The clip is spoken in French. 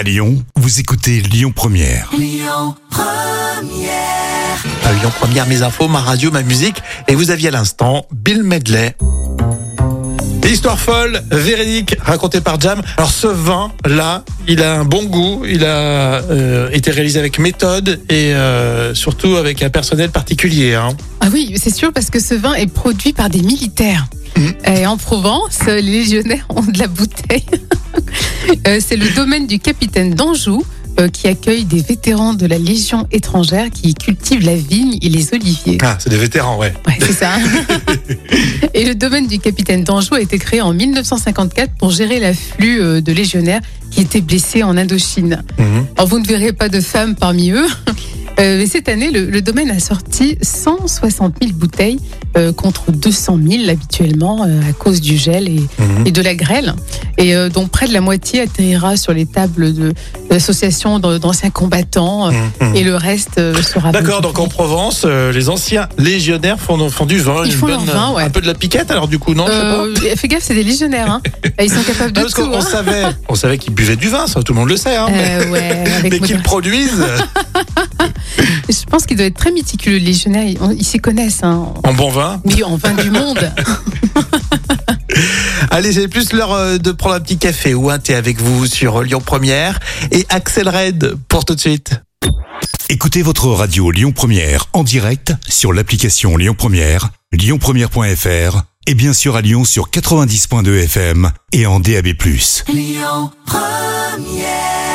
À Lyon, vous écoutez Lyon Première. À Lyon Première, mes infos, ma radio, ma musique. Et vous aviez à l'instant Bill Medley. Histoire folle, véridique, racontée par Jam. Alors ce vin, là, il a un bon goût, il a euh, été réalisé avec méthode et euh, surtout avec un personnel particulier. Hein. Ah oui, c'est sûr, parce que ce vin est produit par des militaires. Mhm. Et en Provence, les légionnaires ont de la bouteille. Euh, c'est le domaine du capitaine d'Anjou euh, qui accueille des vétérans de la Légion étrangère qui cultivent la vigne et les oliviers. Ah, c'est des vétérans, ouais. Ouais, c'est ça. et le domaine du capitaine d'Anjou a été créé en 1954 pour gérer l'afflux euh, de légionnaires qui étaient blessés en Indochine. Mhm. Alors, vous ne verrez pas de femmes parmi eux. Euh, mais cette année, le, le domaine a sorti 160 000 bouteilles euh, contre 200 000 habituellement euh, à cause du gel et, Mhm. et de la grêle. Et dont près de la moitié atterrira sur les tables de l'association d'anciens combattants. Mhm. Et le reste sera. D'accord, donc en Provence, les anciens légionnaires font, font du vin, Ils font leur vin, ouais. un peu de la piquette alors du coup, non je sais pas. Euh, fais gaffe, c'est des légionnaires. Hein. Ils sont capables de Ah, parce tout. qu'on on hein. savait, on savait qu'ils buvaient du vin, ça tout le monde le sait, hein, mais, ouais, mais qu'ils produisent Je pense qu'ils doivent être très méticuleux. Les légionnaires, ils, s'y connaissent. Hein. en bon vin? Oui, en vin du monde. Allez, c'est plus l'heure euh, de prendre un petit café ou un thé avec vous sur Lyon Première et Axel Red pour tout de suite. Écoutez votre radio Lyon Première en direct sur l'application Lyon Première, lyonpremière.fr et bien sûr à Lyon sur 90.2 FM et en DAB+. Lyon Première